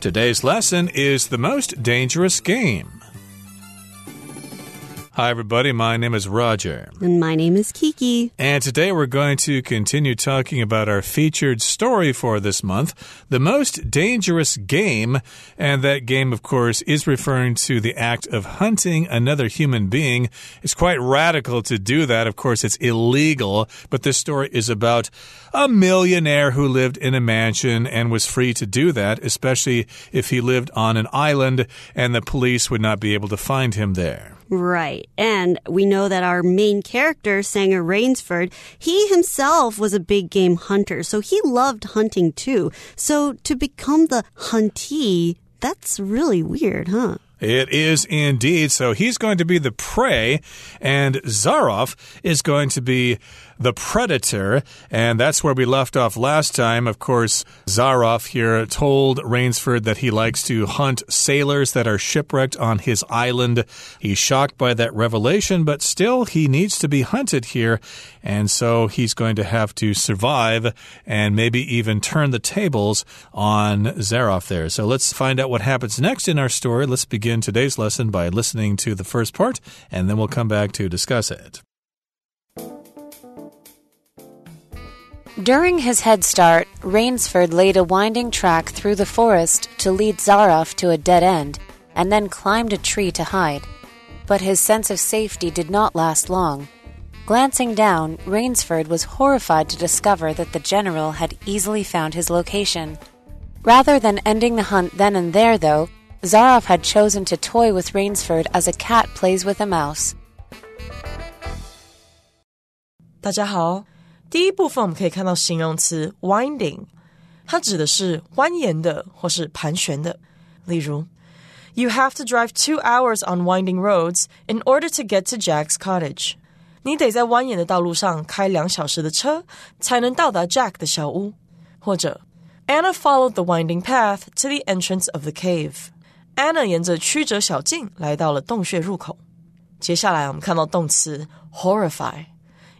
Today's lesson is the most dangerous game. Hi, everybody. My name is Roger. And my name is Kiki. And today we're going to continue talking about our featured story for this month, The Most Dangerous Game. And that game, of course, is referring to the act of hunting another human being. It's quite radical to do that. Of course, it's illegal. But this story is about a millionaire who lived in a mansion and was free to do that, especially if he lived on an island and the police would not be able to find him there. Right. And we know that our main character, Sanger Rainsford, he himself was a big game hunter, so he loved hunting too. So to become the huntee, that's really weird, huh? It is indeed. So he's going to be the prey, and Zaroff is going to be the Predator. And that's where we left off last time. Of course, Zaroff here told Rainsford that he likes to hunt sailors that are shipwrecked on his island. He's shocked by that revelation, but still, he needs to be hunted here. And so he's going to have to survive and maybe even turn the tables on Zaroff there. So let's find out what happens next in our story. Let's begin today's lesson by listening to the first part, and then we'll come back to discuss it. During his head start, Rainsford laid a winding track through the forest to lead Zaroff to a dead end, and then climbed a tree to hide. But his sense of safety did not last long. Glancing down, Rainsford was horrified to discover that the general had easily found his location. Rather than ending the hunt then and there, though, Zaroff had chosen to toy with Rainsford as a cat plays with a mouse. 大家好。 第一部分我们可以看到形容词 winding，它指的是蜿蜒的或是盘旋的。例如，You have to drive two hours on winding roads in order to get to Jack's cottage。你得在蜿蜒的道路上开两小时的车，才能到达 Jack 的小屋。或者，Anna followed the winding path to the entrance of the cave。Anna 沿着曲折小径来到了洞穴入口。接下来我们看到动词 horrify。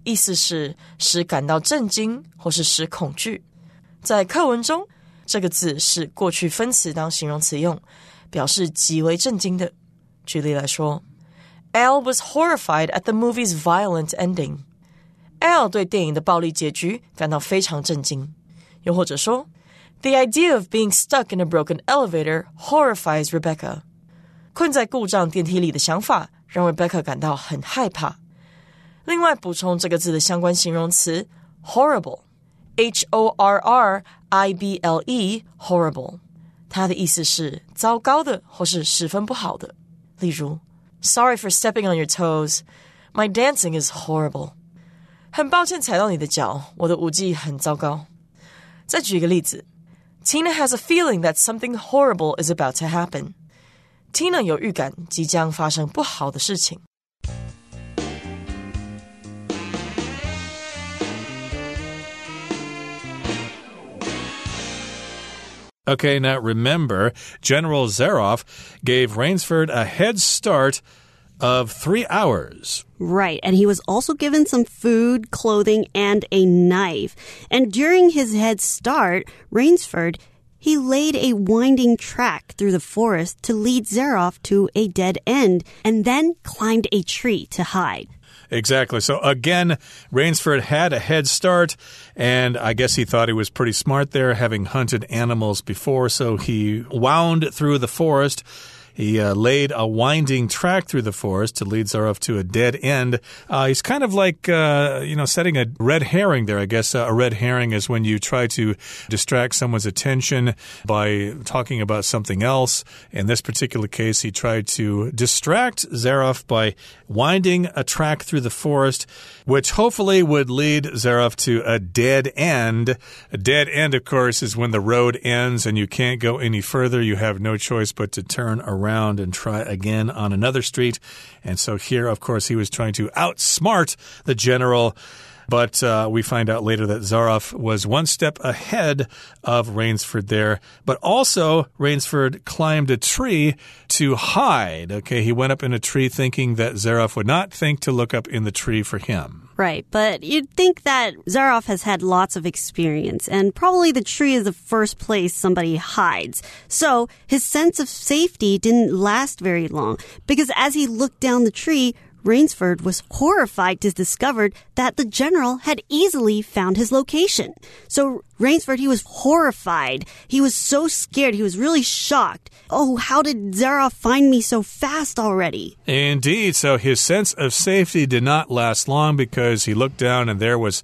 意思是使感到震惊或是使恐惧。在课文中，这个字是过去分词当形容词用，表示极为震惊的。举例来说，Al was horrified at the movie's violent ending。Al 对电影的暴力结局感到非常震惊。又或者说，The idea of being stuck in a broken elevator horrifies Rebecca。困在故障电梯里的想法让 Rebecca 感到很害怕。 另外补充这个字的相关形容词 horrible，h o r r i b l e，horrible，它的意思是糟糕的或是十分不好的。例如，Sorry for stepping on your toes. My dancing is horrible. 很抱歉踩到你的脚，我的舞技很糟糕。再举一个例子，Tina has a feeling that something horrible is about to happen. Tina 有预感即将发生不好的事情。 Okay, now remember, General Zaroff gave Rainsford a head start of three hours. Right. And he was also given some food, clothing, and a knife. And during his head start, Rainsford, he laid a winding track through the forest to lead Zaroff to a dead end and then climbed a tree to hide. Exactly. So again, Rainsford had a head start, and I guess he thought he was pretty smart there, having hunted animals before. So he wound through the forest he uh, laid a winding track through the forest to lead Zaroff to a dead end. Uh, he's kind of like, uh, you know, setting a red herring there. I guess uh, a red herring is when you try to distract someone's attention by talking about something else. In this particular case, he tried to distract Zaroff by winding a track through the forest, which hopefully would lead Zaroff to a dead end. A dead end, of course, is when the road ends and you can't go any further. You have no choice but to turn around around and try again on another street. And so here, of course, he was trying to outsmart the general. But uh, we find out later that Zaroff was one step ahead of Rainsford there. But also, Rainsford climbed a tree to hide. Okay, he went up in a tree thinking that Zaroff would not think to look up in the tree for him. Right, but you'd think that Zaroff has had lots of experience, and probably the tree is the first place somebody hides. So his sense of safety didn't last very long, because as he looked down the tree, Rainsford was horrified to discover that the general had easily found his location. So Rainsford, he was horrified. He was so scared. He was really shocked. Oh, how did Zaroff find me so fast already? Indeed. So his sense of safety did not last long because he looked down and there was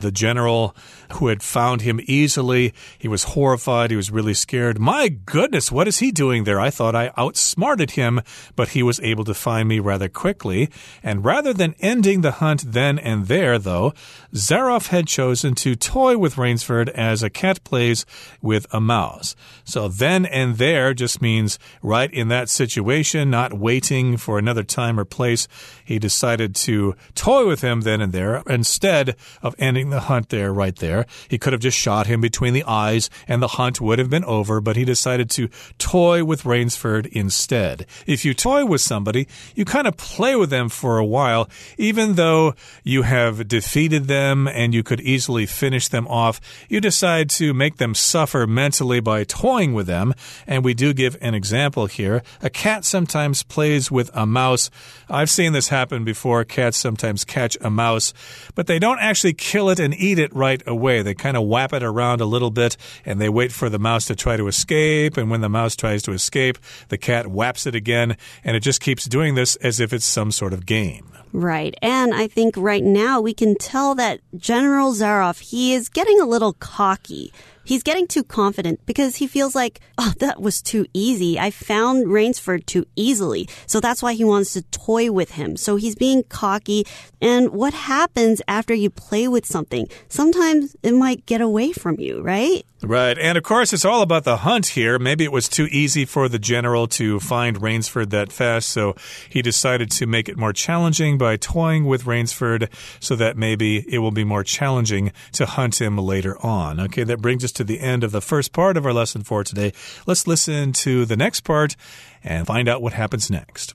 the general who had found him easily. He was horrified. He was really scared. My goodness, what is he doing there? I thought I outsmarted him, but he was able to find me rather quickly. And rather than ending the hunt then and there, though, Zaroff had chosen to toy with Rainsford as a cat plays with a mouse. So then and there just means right in that situation, not waiting for another time or place. He decided to toy with him then and there instead of ending the hunt there, right there. He could have just shot him between the eyes and the hunt would have been over, but he decided to toy with Rainsford instead. If you toy with somebody, you kind of play with them for a while, even though you have defeated them and you could easily finish them off. You decide to make them suffer mentally by toying with them. And we do give an example here. A cat sometimes plays with a mouse. I've seen this happen before. Cats sometimes catch a mouse, but they don't actually kill it and eat it right away. They kind of whap it around a little bit and they wait for the mouse to try to escape. And when the mouse tries to escape, the cat whaps it again. And it just keeps doing this as if it's some sort of game. Right. And I think right now we can tell that General Zaroff, he is getting a little cocky. He's getting too confident because he feels like, oh, that was too easy. I found Rainsford too easily. So that's why he wants to toy with him. So he's being cocky. And what happens after you play with something? Sometimes it might get away from you, right? Right. And of course, it's all about the hunt here. Maybe it was too easy for the general to find Rainsford that fast, so he decided to make it more challenging by toying with Rainsford so that maybe it will be more challenging to hunt him later on. Okay, that brings us to the end of the first part of our lesson for today. Let's listen to the next part and find out what happens next.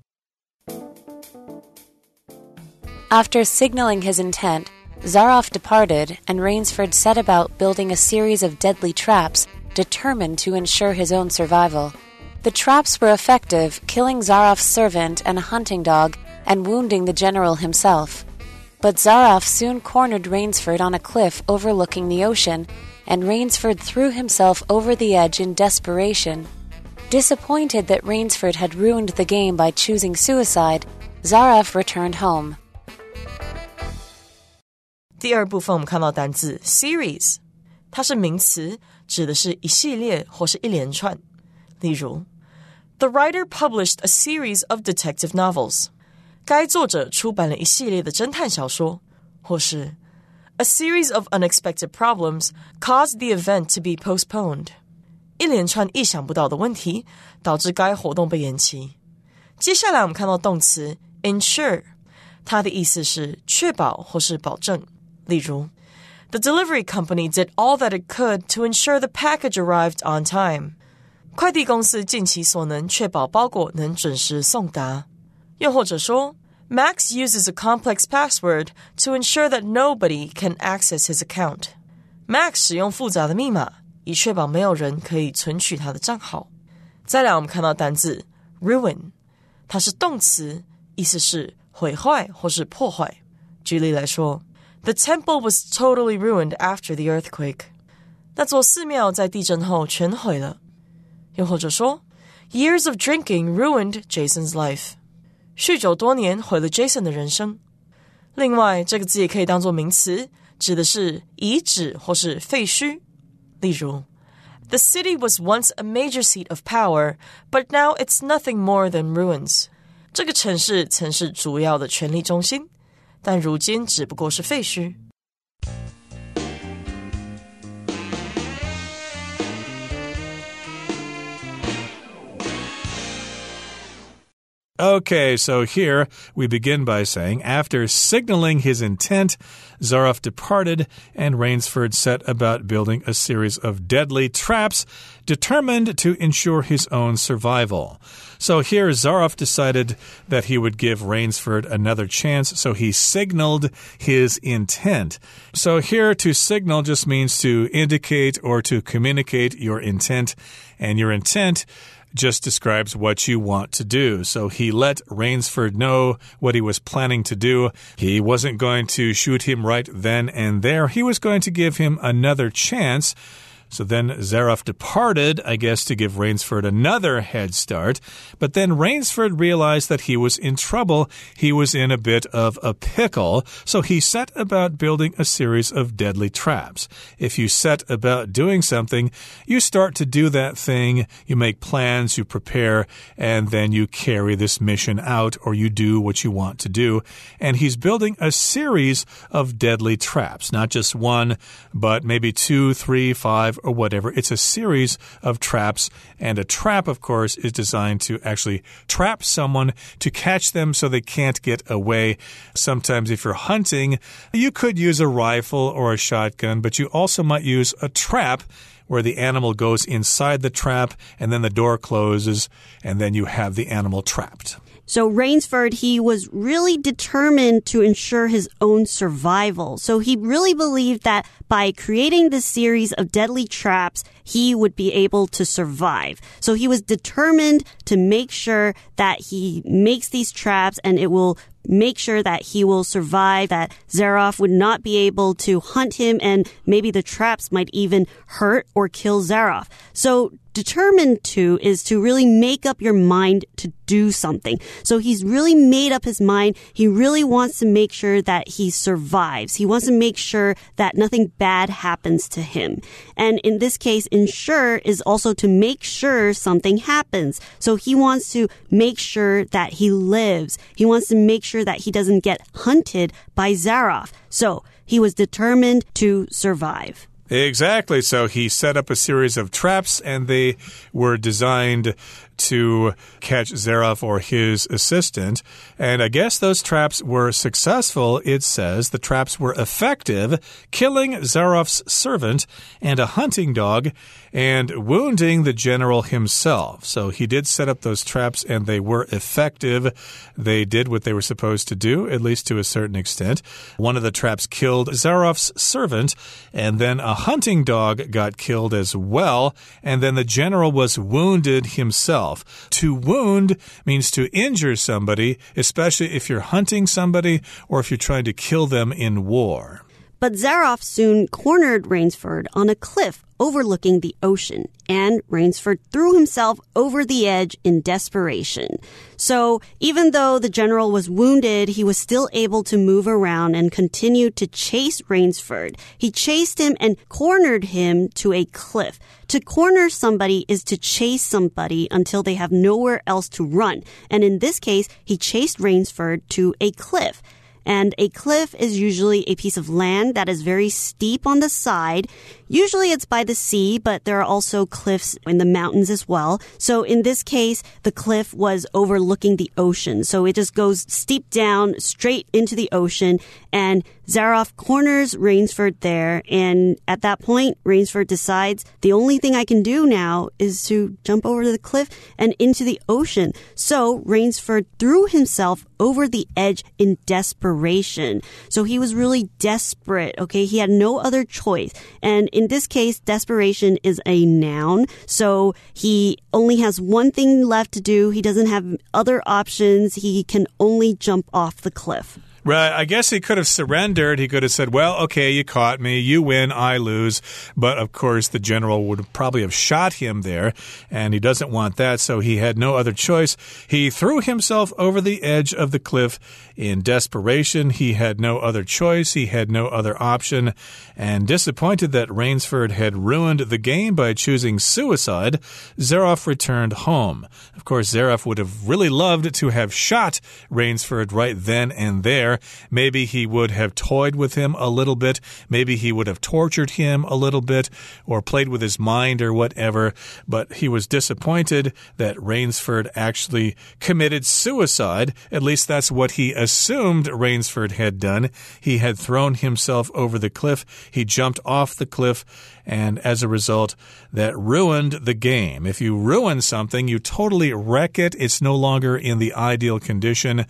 After signaling his intent, Zaroff departed, and Rainsford set about building a series of deadly traps determined to ensure his own survival. The traps were effective, killing Zaroff's servant and a hunting dog and wounding the general himself. But Zaroff soon cornered Rainsford on a cliff overlooking the ocean, and Rainsford threw himself over the edge in desperation. Disappointed that Rainsford had ruined the game by choosing suicide, Zaroff returned home. 第二部分我们看到单字 series，它是名词，指的是一系列或是一连串。例如，The writer published a series of detective novels。该作者出版了一系列的侦探小说，或是 A series of unexpected problems caused the event to be postponed。一连串意想不到的问题导致该活动被延期。接下来我们看到动词 ensure，它的意思是确保或是保证。例如，The delivery company did all that it could to ensure the package arrived on time。快递公司尽其所能确保包裹能准时送达。又或者说 ，Max uses a complex password to ensure that nobody can access his account。Max 使用复杂的密码，以确保没有人可以存取他的账号。再来，我们看到单字 ruin，它是动词，意思是毁坏或是破坏。举例来说。The temple was totally ruined after the earthquake. 那座寺庙在地震后全毁了。又或者说，Years of drinking ruined Jason's life. 酗酒多年毁了 Jason 的人生。另外，这个字也可以当做名词，指的是遗址或是废墟。例如，The city was once a major seat of power, but now it's nothing more than ruins. 这个城市曾是主要的权力中心。但如今只不过是废墟。Okay, so here we begin by saying after signaling his intent, Zaroff departed, and Rainsford set about building a series of deadly traps determined to ensure his own survival. So here, Zaroff decided that he would give Rainsford another chance, so he signaled his intent. So here, to signal just means to indicate or to communicate your intent, and your intent just describes what you want to do. So he let Rainsford know what he was planning to do. He wasn't going to shoot him right then and there. He was going to give him another chance. So then Zaroff departed, I guess, to give Rainsford another head start. But then Rainsford realized that he was in trouble. He was in a bit of a pickle. So he set about building a series of deadly traps. If you set about doing something, you start to do that thing, you make plans, you prepare, and then you carry this mission out or you do what you want to do. And he's building a series of deadly traps, not just one, but maybe two, three, five, or whatever. It's a series of traps, and a trap, of course, is designed to actually trap someone to catch them so they can't get away. Sometimes, if you're hunting, you could use a rifle or a shotgun, but you also might use a trap where the animal goes inside the trap and then the door closes and then you have the animal trapped. So Rainsford, he was really determined to ensure his own survival. So he really believed that by creating this series of deadly traps, he would be able to survive. So he was determined to make sure that he makes these traps and it will make sure that he will survive, that Zaroff would not be able to hunt him, and maybe the traps might even hurt or kill Zaroff. So determined to is to really make up your mind to do something. So he's really made up his mind. He really wants to make sure that he survives. He wants to make sure that nothing bad happens to him. And in this case, ensure is also to make sure something happens. So he wants to make sure that he lives. He wants to make sure that he doesn't get hunted by Zaroff. So he was determined to survive. Exactly. So he set up a series of traps, and they were designed to catch Zaroff or his assistant. And I guess those traps were successful. It says the traps were effective, killing Zaroff's servant and a hunting dog and wounding the general himself. So he did set up those traps and they were effective. They did what they were supposed to do, at least to a certain extent. One of the traps killed Zaroff's servant, and then a hunting dog got killed as well. And then the general was wounded himself yourself. To wound means to injure somebody, especially if you're hunting somebody or if you're trying to kill them in war. But Zaroff soon cornered Rainsford on a cliff overlooking the ocean, and Rainsford threw himself over the edge in desperation. So even though the general was wounded, he was still able to move around and continue to chase Rainsford. He chased him and cornered him to a cliff. To corner somebody is to chase somebody until they have nowhere else to run. And in this case, he chased Rainsford to a cliff. And a cliff is usually a piece of land that is very steep on the side. Usually it's by the sea, but there are also cliffs in the mountains as well. So in this case, the cliff was overlooking the ocean. So it just goes steep down straight into the ocean and Zaroff corners Rainsford there. And at that point, Rainsford decides the only thing I can do now is to jump over the cliff and into the ocean. So Rainsford threw himself over the edge in desperation. So he was really desperate. Okay. He had no other choice. And in this case, desperation is a noun. So he only has one thing left to do. He doesn't have other options. He can only jump off the cliff. Right. I guess he could have surrendered. He could have said, well, okay, you caught me. You win. I lose. But of course, the general would probably have shot him there, and he doesn't want that. So he had no other choice. He threw himself over the edge of the cliff in desperation. He had no other choice. He had no other option. And disappointed that Rainsford had ruined the game by choosing suicide, Zaroff returned home. Of course, Zaroff would have really loved to have shot Rainsford right then and there there, maybe he would have toyed with him a little bit. Maybe he would have tortured him a little bit or played with his mind or whatever. But he was disappointed that Rainsford actually committed suicide. At least that's what he assumed Rainsford had done. He had thrown himself over the cliff. He jumped off the cliff and as a result, that ruined the game. If you ruin something, you totally wreck it. It's no longer in the ideal condition.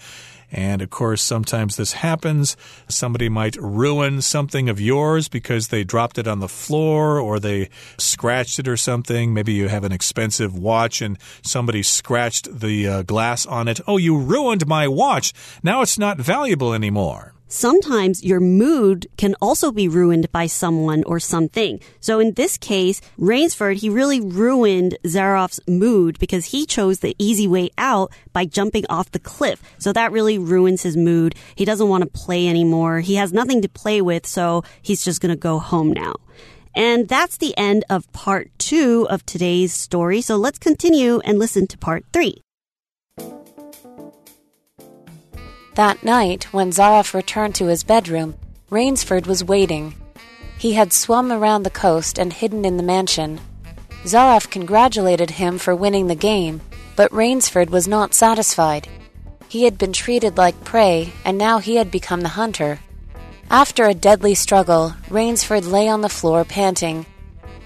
And of course, sometimes this happens. Somebody might ruin something of yours because they dropped it on the floor or they scratched it or something. Maybe you have an expensive watch and somebody scratched the uh, glass on it. Oh, you ruined my watch. Now it's not valuable anymore sometimes your mood can also be ruined by someone or something. So in this case, Rainsford, he really ruined Zaroff's mood because he chose the easy way out by jumping off the cliff. So that really ruins his mood. He doesn't want to play anymore. He has nothing to play with, so he's just going to go home now. And that's the end of part two of today's story. So let's continue and listen to part three. That night, when Zaroff returned to his bedroom, Rainsford was waiting. He had swum around the coast and hidden in the mansion. Zaroff congratulated him for winning the game, but Rainsford was not satisfied. He had been treated like prey, and now he had become the hunter. After a deadly struggle, Rainsford lay on the floor panting.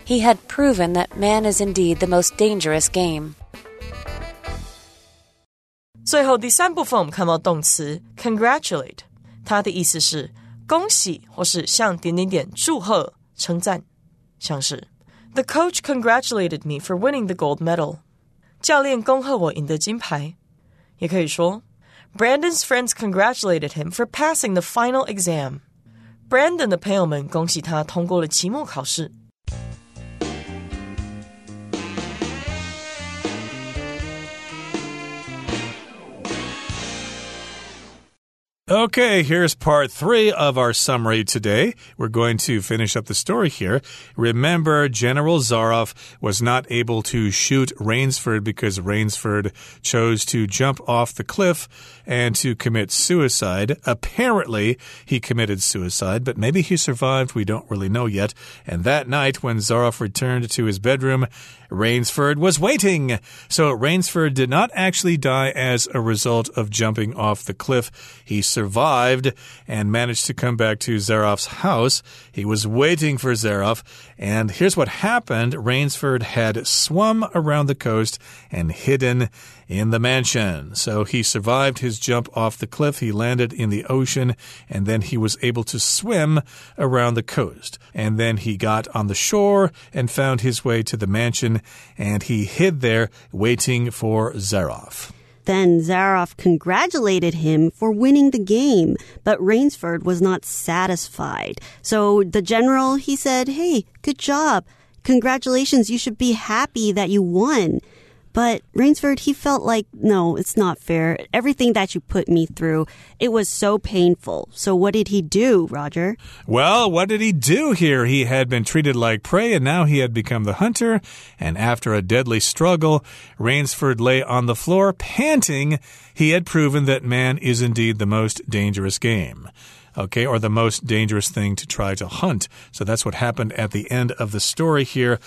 He had proven that man is indeed the most dangerous game. 最后第三部分，我们看到动词 congratulate，它的意思是恭喜或是向点点点祝贺、称赞，像是 The coach congratulated me for winning the gold medal。教练恭贺我赢得金牌。也可以说 Brandon's friends congratulated him for passing the final exam。Brandon 的朋友们恭喜他通过了期末考试。Okay, here's part three of our summary today. We're going to finish up the story here. Remember, General Zaroff was not able to shoot Rainsford because Rainsford chose to jump off the cliff and to commit suicide. Apparently, he committed suicide, but maybe he survived. We don't really know yet. And that night, when Zaroff returned to his bedroom, Rainsford was waiting. So Rainsford did not actually die as a result of jumping off the cliff. He survived and managed to come back to Zaroff's house. He was waiting for Zaroff. And here's what happened Rainsford had swum around the coast and hidden in the mansion. So he survived his jump off the cliff. He landed in the ocean and then he was able to swim around the coast. And then he got on the shore and found his way to the mansion and he hid there waiting for Zaroff. Then Zaroff congratulated him for winning the game, but Rainsford was not satisfied. So the general, he said, Hey, good job. Congratulations. You should be happy that you won. But Rainsford, he felt like, no, it's not fair. Everything that you put me through, it was so painful. So what did he do, Roger? Well, what did he do here? He had been treated like prey and now he had become the hunter. And after a deadly struggle, Rainsford lay on the floor panting. He had proven that man is indeed the most dangerous game okay, or the most dangerous thing to try to hunt. So that's what happened at the end of the story here.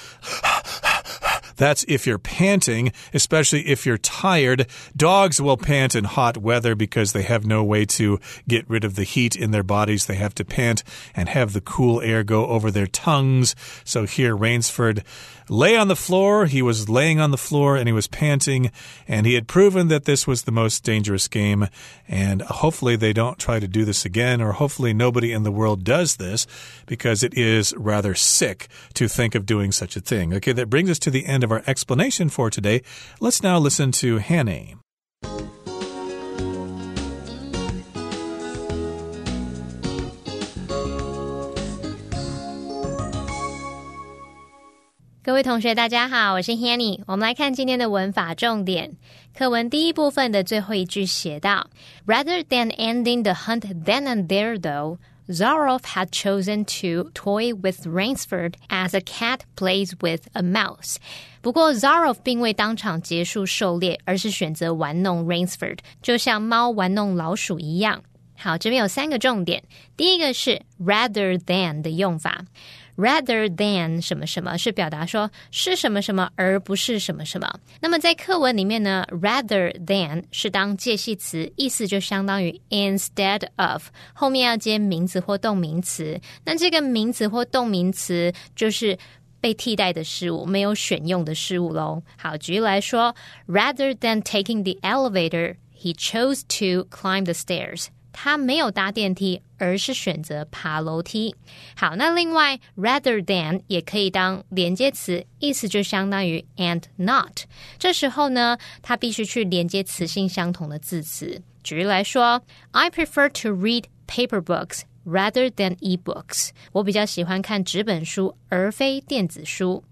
That's if you're panting, especially if you're tired. Dogs will pant in hot weather because they have no way to get rid of the heat in their bodies. They have to pant and have the cool air go over their tongues. So here, Rainsford lay on the floor. He was laying on the floor and he was panting, and he had proven that this was the most dangerous game. And hopefully, they don't try to do this again, or hopefully, nobody in the world does this because it is rather sick to think of doing such a thing. Okay, that brings us to the end of our explanation for today. Let's now listen to Hanny. 各位同学，大家好，我是 Hanny。我们来看今天的文法重点。课文第一部分的最后一句写道：Rather than ending the hunt then and there, though. Zaroff had chosen to toy with Rainsford as a cat plays with a mouse。不过，Zaroff 并未当场结束狩猎，而是选择玩弄 Rainsford，就像猫玩弄老鼠一样。好，这边有三个重点。第一个是 rather than 的用法，rather than 什么什么是表达说是什么什么，而不是什么什么。那么在课文里面呢，rather than 是当介系词，意思就相当于 instead of，后面要接名词或动名词。那这个名词或动名词就是被替代的事物，没有选用的事物喽。好，举例来说，rather than taking the elevator。He chose to climb the stairs. 他没有搭电梯，而是选择爬楼梯。好，那另外，rather than 也可以当连接词，意思就相当于 and not。这时候呢，它必须去连接词性相同的字词。举例来说，I prefer to read paper books rather than e-books。我比较喜欢看纸本书，而非电子书。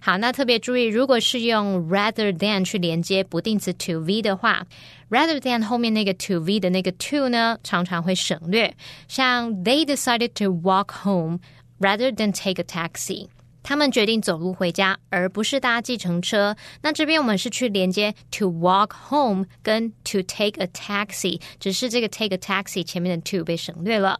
好，那特别注意，如果是用 rather than 去连接不定词 to v 的话，rather than 后面那个 to v 的那个 to 呢，常常会省略。像 They decided to walk home rather than take a taxi。 他们决定走路回家，而不是搭计程车。那这边我们是去连接 to walk home 跟 to take a taxi，只是这个 take a taxi 前面的 to 被省略了。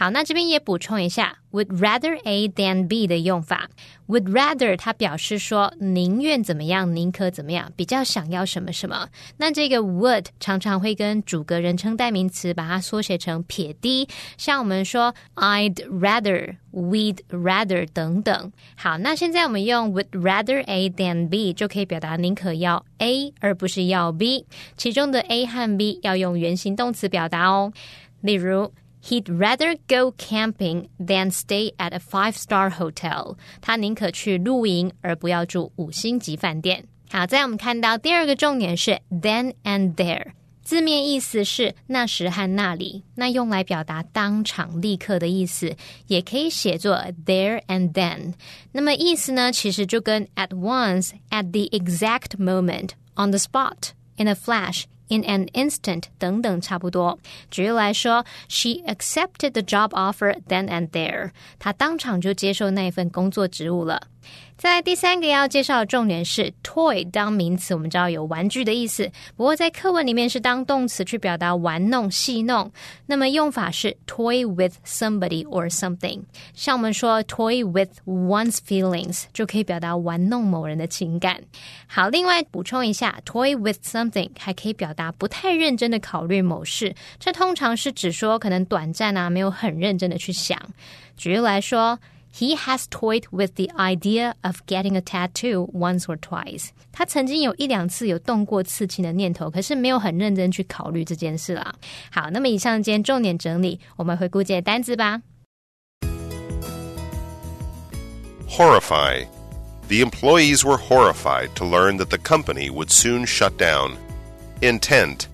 好，那这边也补充一下，would rather A than B 的用法。would rather 它表示说宁愿怎么样，宁可怎么样，比较想要什么什么。那这个 would 常常会跟主格人称代名词把它缩写成撇 d，像我们说 I'd rather。We'd rather 等等。好，那现在我们用 would rather A than B 就可以表达宁可要 A 而不是要 B。其中的 A 和 B 要用原形动词表达哦。例如 ，He'd rather go camping than stay at a five-star hotel。他宁可去露营而不要住五星级饭店。好，再我们看到第二个重点是 then and there。字面意思是那时和那里，那用来表达当场、立刻的意思，也可以写作 there and then。那么意思呢，其实就跟 at once、at the exact moment、on the spot、in a flash、 in an instant 等等差不多。举例来说，She accepted the job offer then and there。她当场就接受那份工作职务了。 在第三个要介绍的重点是 toy 当名词，我们知道有玩具的意思，不过在课文里面是当动词去表达玩弄、戏弄。那么用法是 toy with somebody or something。像我们说 toy with one's feelings，就可以表达玩弄某人的情感。好，另外补充一下，toy with something 还可以表达不太认真的考虑某事，这通常是指说可能短暂啊，没有很认真的去想。举例来说。He has toyed with the idea of getting a tattoo once or twice。他曾经有一两次有动过刺青的念头，可是没有很认真去考虑这件事啦。好，那么以上今天重点整理，我们回顾这些单词吧。Horrify. The employees were horrified to learn that the company would soon shut down. Intent.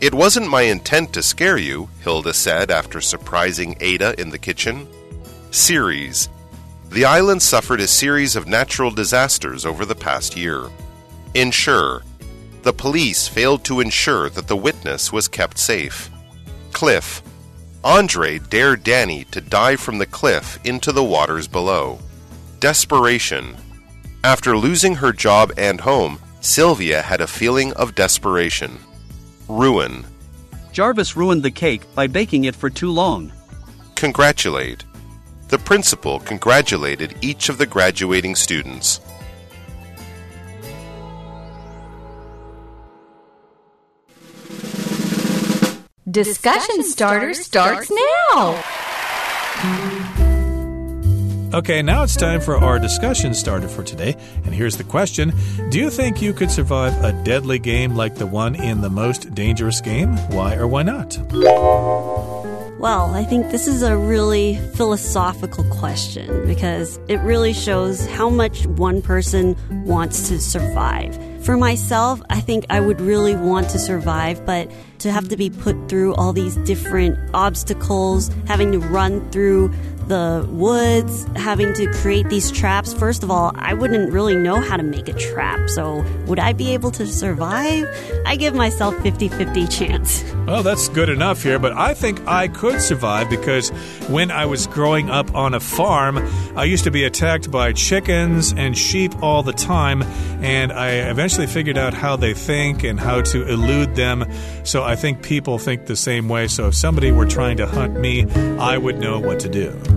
It wasn't my intent to scare you, Hilda said after surprising Ada in the kitchen. Series The island suffered a series of natural disasters over the past year. Ensure The police failed to ensure that the witness was kept safe. Cliff Andre dared Danny to dive from the cliff into the waters below. Desperation After losing her job and home, Sylvia had a feeling of desperation. Ruin Jarvis ruined the cake by baking it for too long. Congratulate the principal congratulated each of the graduating students. Discussion starter starts now. Okay, now it's time for our discussion starter for today. And here's the question Do you think you could survive a deadly game like the one in the most dangerous game? Why or why not? Well, I think this is a really philosophical question because it really shows how much one person wants to survive. For myself, I think I would really want to survive, but to have to be put through all these different obstacles, having to run through the woods, having to create these traps. First of all, I wouldn't really know how to make a trap. So, would I be able to survive? I give myself 50 50 chance. Well, that's good enough here, but I think I could survive because when I was growing up on a farm, I used to be attacked by chickens and sheep all the time, and I eventually figured out how they think and how to elude them. So I think people think the same way. So if somebody were trying to hunt me, I would know what to do.